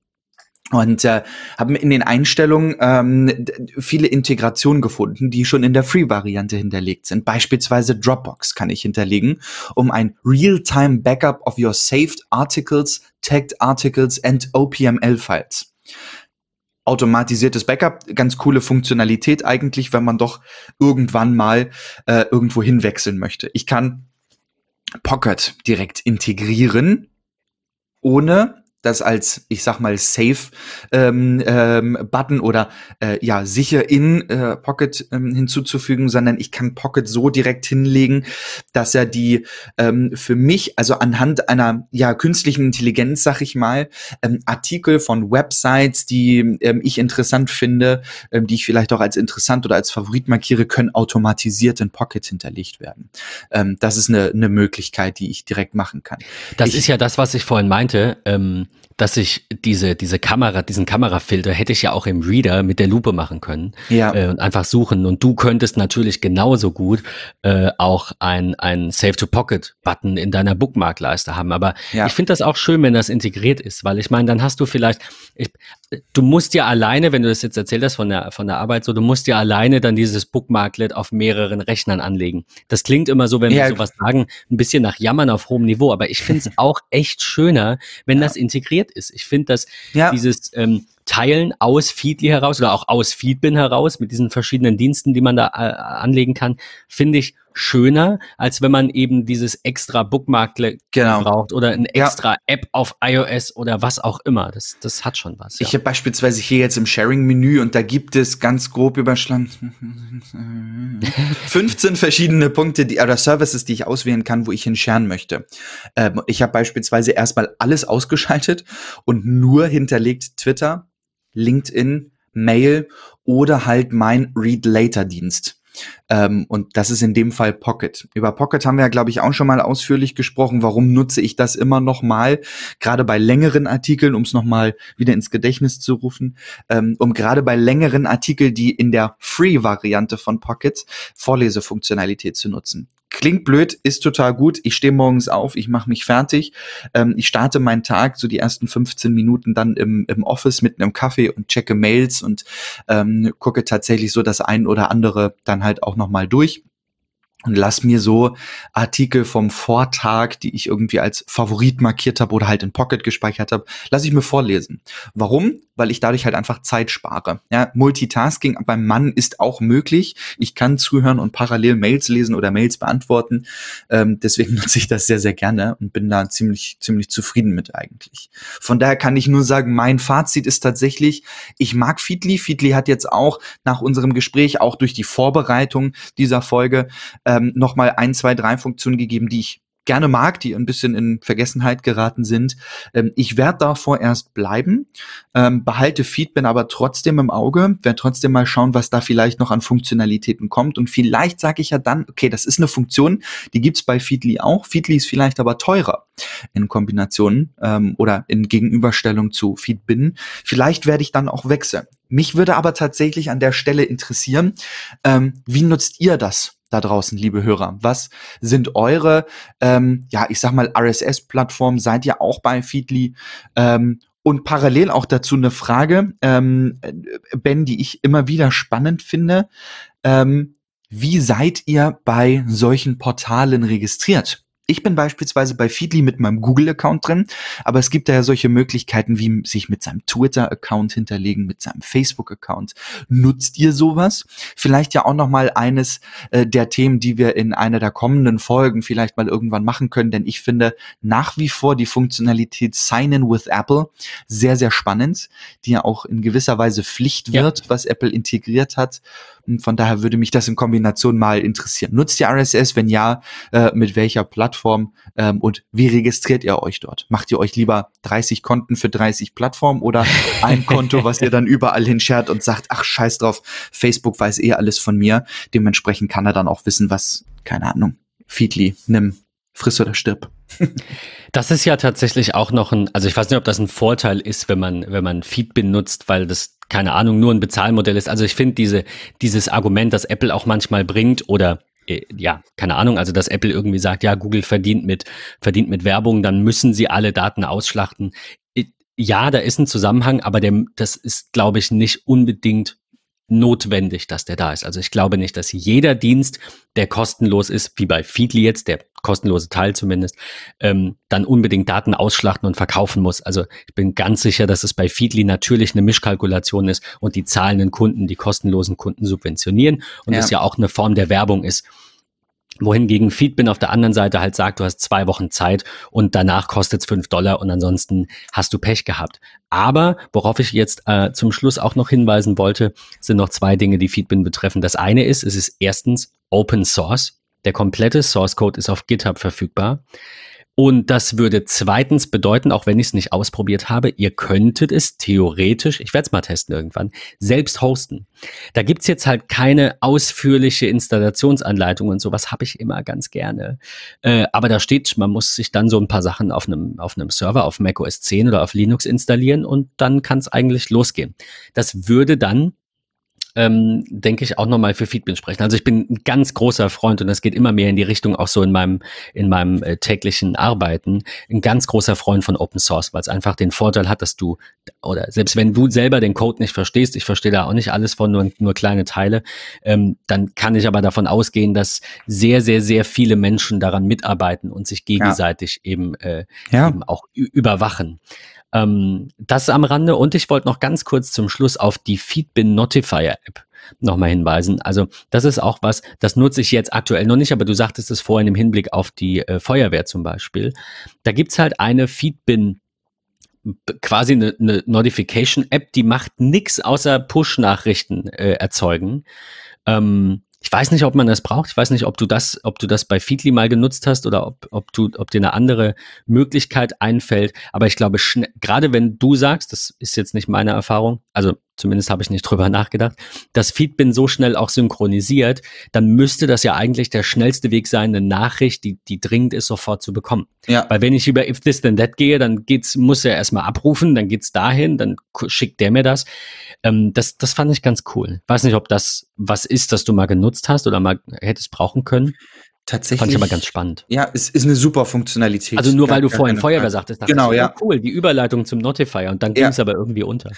Und äh, haben in den Einstellungen ähm, viele Integrationen gefunden, die schon in der Free-Variante hinterlegt sind. Beispielsweise Dropbox kann ich hinterlegen, um ein Real-Time Backup of your saved Articles, Tagged Articles and OPML-Files automatisiertes Backup, ganz coole Funktionalität eigentlich, wenn man doch irgendwann mal äh, irgendwo hinwechseln möchte. Ich kann Pocket direkt integrieren, ohne das als, ich sag mal, Safe-Button ähm, ähm, oder äh, ja, sicher in äh, Pocket ähm, hinzuzufügen, sondern ich kann Pocket so direkt hinlegen, dass er die ähm, für mich, also anhand einer ja künstlichen Intelligenz, sag ich mal, ähm, Artikel von Websites, die ähm, ich interessant finde, ähm, die ich vielleicht auch als interessant oder als Favorit markiere, können automatisiert in Pocket hinterlegt werden. Ähm, das ist eine, eine Möglichkeit, die ich direkt machen kann. Das ich, ist ja das, was ich vorhin meinte. Ähm dass ich diese, diese Kamera, diesen Kamerafilter hätte ich ja auch im Reader mit der Lupe machen können ja. äh, und einfach suchen. Und du könntest natürlich genauso gut äh, auch ein, ein Save-to-Pocket-Button in deiner Bookmark-Leiste haben. Aber ja. ich finde das auch schön, wenn das integriert ist, weil ich meine, dann hast du vielleicht, ich, du musst ja alleine, wenn du das jetzt erzählt hast von der, von der Arbeit so, du musst ja alleine dann dieses Bookmarklet auf mehreren Rechnern anlegen. Das klingt immer so, wenn ja. wir sowas sagen, ein bisschen nach Jammern auf hohem Niveau, aber ich finde es [LAUGHS] auch echt schöner, wenn ja. das integriert ist. Ich finde, dass ja. dieses ähm, Teilen aus Feedly heraus oder auch aus Feedbin heraus mit diesen verschiedenen Diensten, die man da äh, anlegen kann, finde ich schöner, als wenn man eben dieses extra Bookmarklet genau. braucht oder eine extra ja. App auf iOS oder was auch immer. Das, das hat schon was. Ja. Ich habe beispielsweise hier jetzt im Sharing-Menü und da gibt es ganz grob überschlagen 15 [LAUGHS] verschiedene Punkte die, oder Services, die ich auswählen kann, wo ich hin sharen möchte. Ähm, ich habe beispielsweise erstmal alles ausgeschaltet und nur hinterlegt Twitter, LinkedIn, Mail oder halt mein Read Later Dienst. Ähm, und das ist in dem Fall Pocket. Über Pocket haben wir ja, glaube ich, auch schon mal ausführlich gesprochen. Warum nutze ich das immer noch mal? Gerade bei längeren Artikeln, um es noch mal wieder ins Gedächtnis zu rufen, ähm, um gerade bei längeren Artikeln, die in der Free-Variante von Pocket Vorlesefunktionalität zu nutzen. Klingt blöd, ist total gut. Ich stehe morgens auf, ich mache mich fertig. Ähm, ich starte meinen Tag, so die ersten 15 Minuten dann im, im Office mit einem Kaffee und checke Mails und ähm, gucke tatsächlich so das ein oder andere dann halt auch nochmal durch und lass mir so Artikel vom Vortag, die ich irgendwie als Favorit markiert habe oder halt in Pocket gespeichert habe, lass ich mir vorlesen. Warum? Weil ich dadurch halt einfach Zeit spare. Ja, Multitasking beim Mann ist auch möglich. Ich kann zuhören und parallel Mails lesen oder Mails beantworten. Ähm, deswegen [LAUGHS] nutze ich das sehr, sehr gerne und bin da ziemlich, ziemlich zufrieden mit eigentlich. Von daher kann ich nur sagen, mein Fazit ist tatsächlich, ich mag Feedly. Feedly hat jetzt auch nach unserem Gespräch, auch durch die Vorbereitung dieser Folge, äh, ähm, nochmal ein, zwei, drei Funktionen gegeben, die ich gerne mag, die ein bisschen in Vergessenheit geraten sind. Ähm, ich werde da vorerst bleiben, ähm, behalte Feedback aber trotzdem im Auge, werde trotzdem mal schauen, was da vielleicht noch an Funktionalitäten kommt. Und vielleicht sage ich ja dann, okay, das ist eine Funktion, die gibt's bei Feedly auch. Feedly ist vielleicht aber teurer in Kombination ähm, oder in Gegenüberstellung zu Feedbin. Vielleicht werde ich dann auch wechseln. Mich würde aber tatsächlich an der Stelle interessieren, ähm, wie nutzt ihr das da draußen, liebe Hörer? Was sind eure, ähm, ja, ich sag mal, RSS-Plattformen? Seid ihr auch bei Feedly? Ähm, und parallel auch dazu eine Frage, ähm, Ben, die ich immer wieder spannend finde. Ähm, wie seid ihr bei solchen Portalen registriert? Ich bin beispielsweise bei Feedly mit meinem Google-Account drin, aber es gibt da ja solche Möglichkeiten, wie sich mit seinem Twitter-Account hinterlegen, mit seinem Facebook-Account. Nutzt ihr sowas? Vielleicht ja auch noch mal eines äh, der Themen, die wir in einer der kommenden Folgen vielleicht mal irgendwann machen können, denn ich finde nach wie vor die Funktionalität Sign in with Apple sehr, sehr spannend, die ja auch in gewisser Weise Pflicht wird, ja. was Apple integriert hat. Und von daher würde mich das in Kombination mal interessieren. Nutzt ihr RSS? Wenn ja, äh, mit welcher Plattform? Ähm, und wie registriert ihr euch dort? Macht ihr euch lieber 30 Konten für 30 Plattformen oder ein Konto, was ihr dann überall hinschert und sagt, ach scheiß drauf, Facebook weiß eh alles von mir. Dementsprechend kann er dann auch wissen, was, keine Ahnung, Feedly, nimm, friss oder stirb. Das ist ja tatsächlich auch noch ein, also ich weiß nicht, ob das ein Vorteil ist, wenn man, wenn man Feedbin nutzt, weil das, keine Ahnung, nur ein Bezahlmodell ist. Also ich finde diese, dieses Argument, das Apple auch manchmal bringt oder äh, ja, keine Ahnung, also dass Apple irgendwie sagt, ja, Google verdient mit, verdient mit Werbung, dann müssen sie alle Daten ausschlachten. Ja, da ist ein Zusammenhang, aber der, das ist, glaube ich, nicht unbedingt notwendig, dass der da ist. Also ich glaube nicht, dass jeder Dienst, der kostenlos ist, wie bei Feedly jetzt, der kostenlose Teil zumindest, ähm, dann unbedingt Daten ausschlachten und verkaufen muss. Also ich bin ganz sicher, dass es bei Feedly natürlich eine Mischkalkulation ist und die zahlenden Kunden die kostenlosen Kunden subventionieren und es ja. ja auch eine Form der Werbung ist. Wohingegen Feedbin auf der anderen Seite halt sagt, du hast zwei Wochen Zeit und danach kostet es fünf Dollar und ansonsten hast du Pech gehabt. Aber worauf ich jetzt äh, zum Schluss auch noch hinweisen wollte, sind noch zwei Dinge, die Feedbin betreffen. Das eine ist, es ist erstens Open Source. Der komplette Source Code ist auf GitHub verfügbar. Und das würde zweitens bedeuten, auch wenn ich es nicht ausprobiert habe, ihr könntet es theoretisch, ich werde es mal testen irgendwann, selbst hosten. Da gibt's jetzt halt keine ausführliche Installationsanleitung und sowas habe ich immer ganz gerne. Äh, aber da steht, man muss sich dann so ein paar Sachen auf einem, auf einem Server, auf Mac OS 10 oder auf Linux installieren und dann kann es eigentlich losgehen. Das würde dann ähm, denke ich, auch nochmal für Feedback sprechen. Also ich bin ein ganz großer Freund und das geht immer mehr in die Richtung, auch so in meinem, in meinem äh, täglichen Arbeiten, ein ganz großer Freund von Open Source, weil es einfach den Vorteil hat, dass du, oder selbst wenn du selber den Code nicht verstehst, ich verstehe da auch nicht alles von, nur, nur kleine Teile, ähm, dann kann ich aber davon ausgehen, dass sehr, sehr, sehr viele Menschen daran mitarbeiten und sich gegenseitig ja. eben, äh, ja. eben auch überwachen. Ähm, das am Rande. Und ich wollte noch ganz kurz zum Schluss auf die Feedbin Notifier App nochmal hinweisen. Also das ist auch was, das nutze ich jetzt aktuell noch nicht, aber du sagtest es vorhin im Hinblick auf die äh, Feuerwehr zum Beispiel. Da gibt's halt eine Feedbin quasi eine, eine Notification-App, die macht nix außer Push-Nachrichten äh, erzeugen. Ähm, ich weiß nicht, ob man das braucht. Ich weiß nicht, ob du das, ob du das bei Feedly mal genutzt hast oder ob, ob du, ob dir eine andere Möglichkeit einfällt. Aber ich glaube, gerade wenn du sagst, das ist jetzt nicht meine Erfahrung, also zumindest habe ich nicht drüber [LAUGHS] nachgedacht, dass Feedbin so schnell auch synchronisiert, dann müsste das ja eigentlich der schnellste Weg sein, eine Nachricht, die, die dringend ist, sofort zu bekommen. Ja. Weil wenn ich über If This Then That gehe, dann geht's, muss er erstmal abrufen, dann geht's dahin, dann schickt der mir das. Ähm, das. Das fand ich ganz cool. Weiß nicht, ob das was ist, das du mal genutzt hast oder mal hättest brauchen können. Tatsächlich. Fand ich aber ganz spannend. Ja, es ist eine super Funktionalität. Also nur weil du vorhin Feuerwehr sagtest, dachte genau, ich, ja. cool, die Überleitung zum Notifier und dann ging es ja. aber irgendwie unter.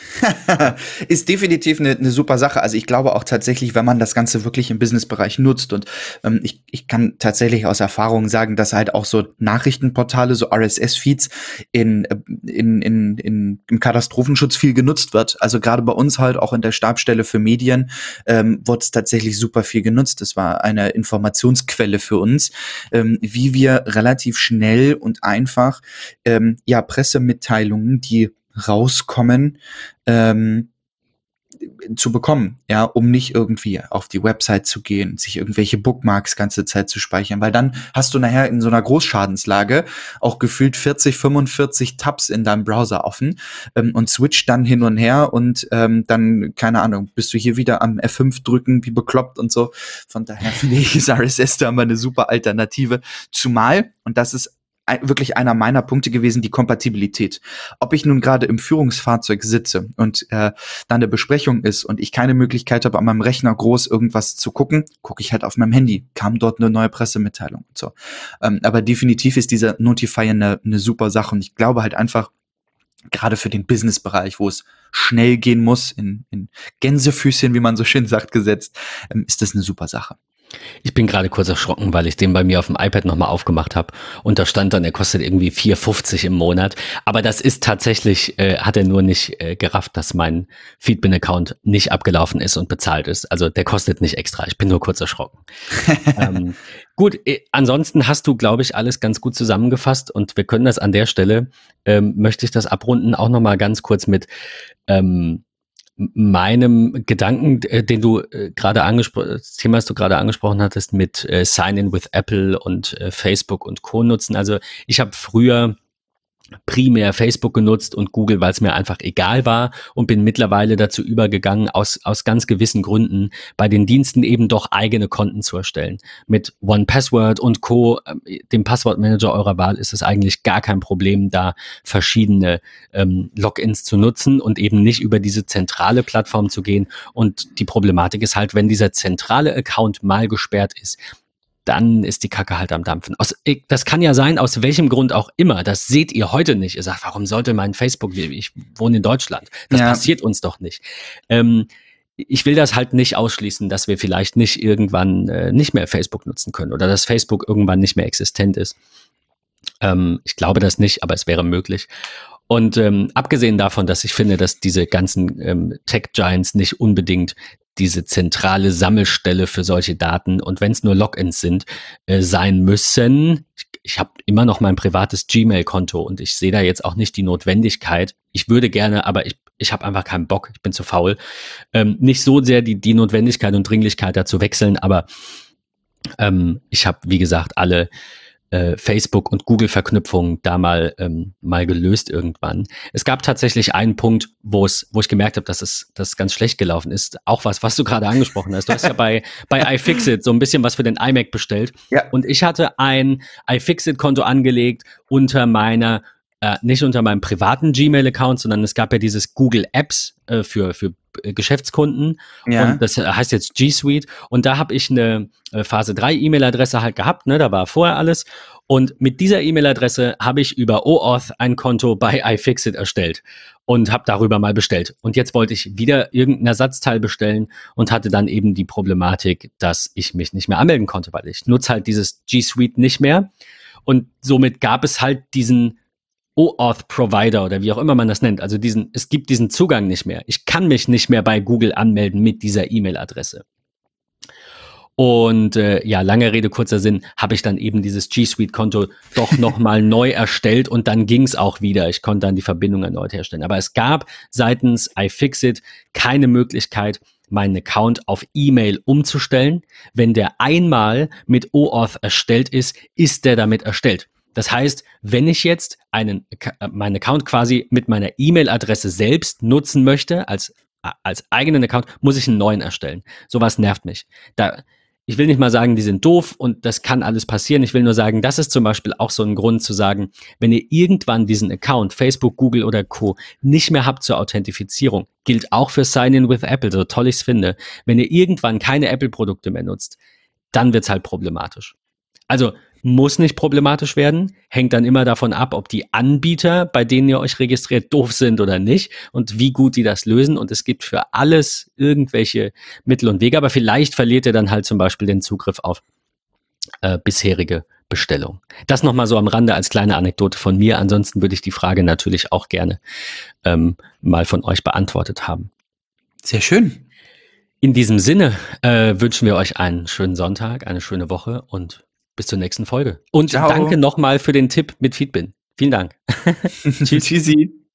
[LAUGHS] ist definitiv eine, eine super Sache. Also ich glaube auch tatsächlich, wenn man das Ganze wirklich im Businessbereich nutzt und ähm, ich, ich kann tatsächlich aus Erfahrung sagen, dass halt auch so Nachrichtenportale, so RSS-Feeds in, äh, in, in, in, im Katastrophenschutz viel genutzt wird. Also gerade bei uns halt auch in der Stabstelle für Medien ähm, wurde es tatsächlich super viel genutzt. Das war eine Informationsquelle für für uns, ähm, wie wir relativ schnell und einfach ähm, ja Pressemitteilungen, die rauskommen, ähm, zu bekommen, ja, um nicht irgendwie auf die Website zu gehen, sich irgendwelche Bookmarks ganze Zeit zu speichern, weil dann hast du nachher in so einer Großschadenslage auch gefühlt 40, 45 Tabs in deinem Browser offen ähm, und switcht dann hin und her und ähm, dann, keine Ahnung, bist du hier wieder am F5 drücken, wie bekloppt und so. Von daher finde ich, ist RSS da mal eine super Alternative. Zumal, und das ist wirklich einer meiner Punkte gewesen, die Kompatibilität. Ob ich nun gerade im Führungsfahrzeug sitze und äh, da eine Besprechung ist und ich keine Möglichkeit habe, an meinem Rechner groß irgendwas zu gucken, gucke ich halt auf meinem Handy. Kam dort eine neue Pressemitteilung und so. Ähm, aber definitiv ist dieser Notifier eine, eine super Sache und ich glaube halt einfach, gerade für den Business-Bereich, wo es schnell gehen muss, in, in Gänsefüßchen, wie man so schön sagt, gesetzt, ähm, ist das eine super Sache. Ich bin gerade kurz erschrocken, weil ich den bei mir auf dem iPad nochmal aufgemacht habe und da stand dann, er kostet irgendwie 4,50 im Monat. Aber das ist tatsächlich, äh, hat er nur nicht äh, gerafft, dass mein Feedbin-Account nicht abgelaufen ist und bezahlt ist. Also der kostet nicht extra. Ich bin nur kurz erschrocken. [LAUGHS] ähm, gut, äh, ansonsten hast du, glaube ich, alles ganz gut zusammengefasst und wir können das an der Stelle, ähm, möchte ich das abrunden, auch nochmal ganz kurz mit ähm, meinem Gedanken, äh, den du äh, gerade angesprochen, das Thema, das du gerade angesprochen hattest, mit äh, Sign-in with Apple und Facebook und Co. nutzen. Also ich habe früher primär Facebook genutzt und Google, weil es mir einfach egal war und bin mittlerweile dazu übergegangen, aus, aus ganz gewissen Gründen bei den Diensten eben doch eigene Konten zu erstellen. Mit One Password und Co., äh, dem Passwortmanager eurer Wahl, ist es eigentlich gar kein Problem, da verschiedene ähm, Logins zu nutzen und eben nicht über diese zentrale Plattform zu gehen. Und die Problematik ist halt, wenn dieser zentrale Account mal gesperrt ist, dann ist die Kacke halt am Dampfen. Aus, das kann ja sein, aus welchem Grund auch immer. Das seht ihr heute nicht. Ihr sagt, warum sollte mein Facebook, ich wohne in Deutschland. Das ja. passiert uns doch nicht. Ähm, ich will das halt nicht ausschließen, dass wir vielleicht nicht irgendwann äh, nicht mehr Facebook nutzen können oder dass Facebook irgendwann nicht mehr existent ist. Ähm, ich glaube das nicht, aber es wäre möglich. Und ähm, abgesehen davon, dass ich finde, dass diese ganzen ähm, Tech-Giants nicht unbedingt diese zentrale Sammelstelle für solche Daten und wenn es nur Logins sind, äh, sein müssen. Ich, ich habe immer noch mein privates Gmail-Konto und ich sehe da jetzt auch nicht die Notwendigkeit. Ich würde gerne, aber ich, ich habe einfach keinen Bock, ich bin zu faul. Ähm, nicht so sehr die, die Notwendigkeit und Dringlichkeit da zu wechseln, aber ähm, ich habe, wie gesagt, alle äh, Facebook- und Google-Verknüpfungen da mal, ähm, mal gelöst irgendwann. Es gab tatsächlich einen Punkt, wo es, wo ich gemerkt habe, dass es das ganz schlecht gelaufen ist. Auch was, was du gerade angesprochen hast. Du hast ja bei, [LAUGHS] bei iFixit so ein bisschen was für den iMac bestellt. Ja. Und ich hatte ein iFixit-Konto angelegt unter meiner äh, nicht unter meinem privaten Gmail-Account, sondern es gab ja dieses Google Apps äh, für, für äh, Geschäftskunden. Ja. Und das heißt jetzt G Suite. Und da habe ich eine äh, Phase 3 E-Mail-Adresse halt gehabt, ne? Da war vorher alles. Und mit dieser E-Mail-Adresse habe ich über OAuth ein Konto bei iFixit erstellt und habe darüber mal bestellt. Und jetzt wollte ich wieder irgendein Ersatzteil bestellen und hatte dann eben die Problematik, dass ich mich nicht mehr anmelden konnte, weil ich nutze halt dieses G Suite nicht mehr. Und somit gab es halt diesen OAuth-Provider oder wie auch immer man das nennt. Also diesen, es gibt diesen Zugang nicht mehr. Ich kann mich nicht mehr bei Google anmelden mit dieser E-Mail-Adresse. Und äh, ja, lange Rede, kurzer Sinn, habe ich dann eben dieses G Suite-Konto doch nochmal [LAUGHS] neu erstellt und dann ging es auch wieder. Ich konnte dann die Verbindung erneut herstellen. Aber es gab seitens iFixit keine Möglichkeit, meinen Account auf E-Mail umzustellen. Wenn der einmal mit OAuth erstellt ist, ist der damit erstellt. Das heißt, wenn ich jetzt einen, äh, meinen Account quasi mit meiner E-Mail-Adresse selbst nutzen möchte, als, als eigenen Account, muss ich einen neuen erstellen. Sowas nervt mich. Da, ich will nicht mal sagen, die sind doof und das kann alles passieren. Ich will nur sagen, das ist zum Beispiel auch so ein Grund zu sagen, wenn ihr irgendwann diesen Account, Facebook, Google oder Co. nicht mehr habt zur Authentifizierung, gilt auch für Sign-in with Apple, so toll ich es finde. Wenn ihr irgendwann keine Apple-Produkte mehr nutzt, dann wird's halt problematisch. Also muss nicht problematisch werden, hängt dann immer davon ab, ob die Anbieter, bei denen ihr euch registriert, doof sind oder nicht und wie gut die das lösen. Und es gibt für alles irgendwelche Mittel und Wege, aber vielleicht verliert ihr dann halt zum Beispiel den Zugriff auf äh, bisherige Bestellung. Das nochmal so am Rande als kleine Anekdote von mir. Ansonsten würde ich die Frage natürlich auch gerne ähm, mal von euch beantwortet haben. Sehr schön. In diesem Sinne äh, wünschen wir euch einen schönen Sonntag, eine schöne Woche und bis zur nächsten Folge. Und Ciao. danke nochmal für den Tipp mit Feedbin. Vielen Dank. [LAUGHS] Tschüssi.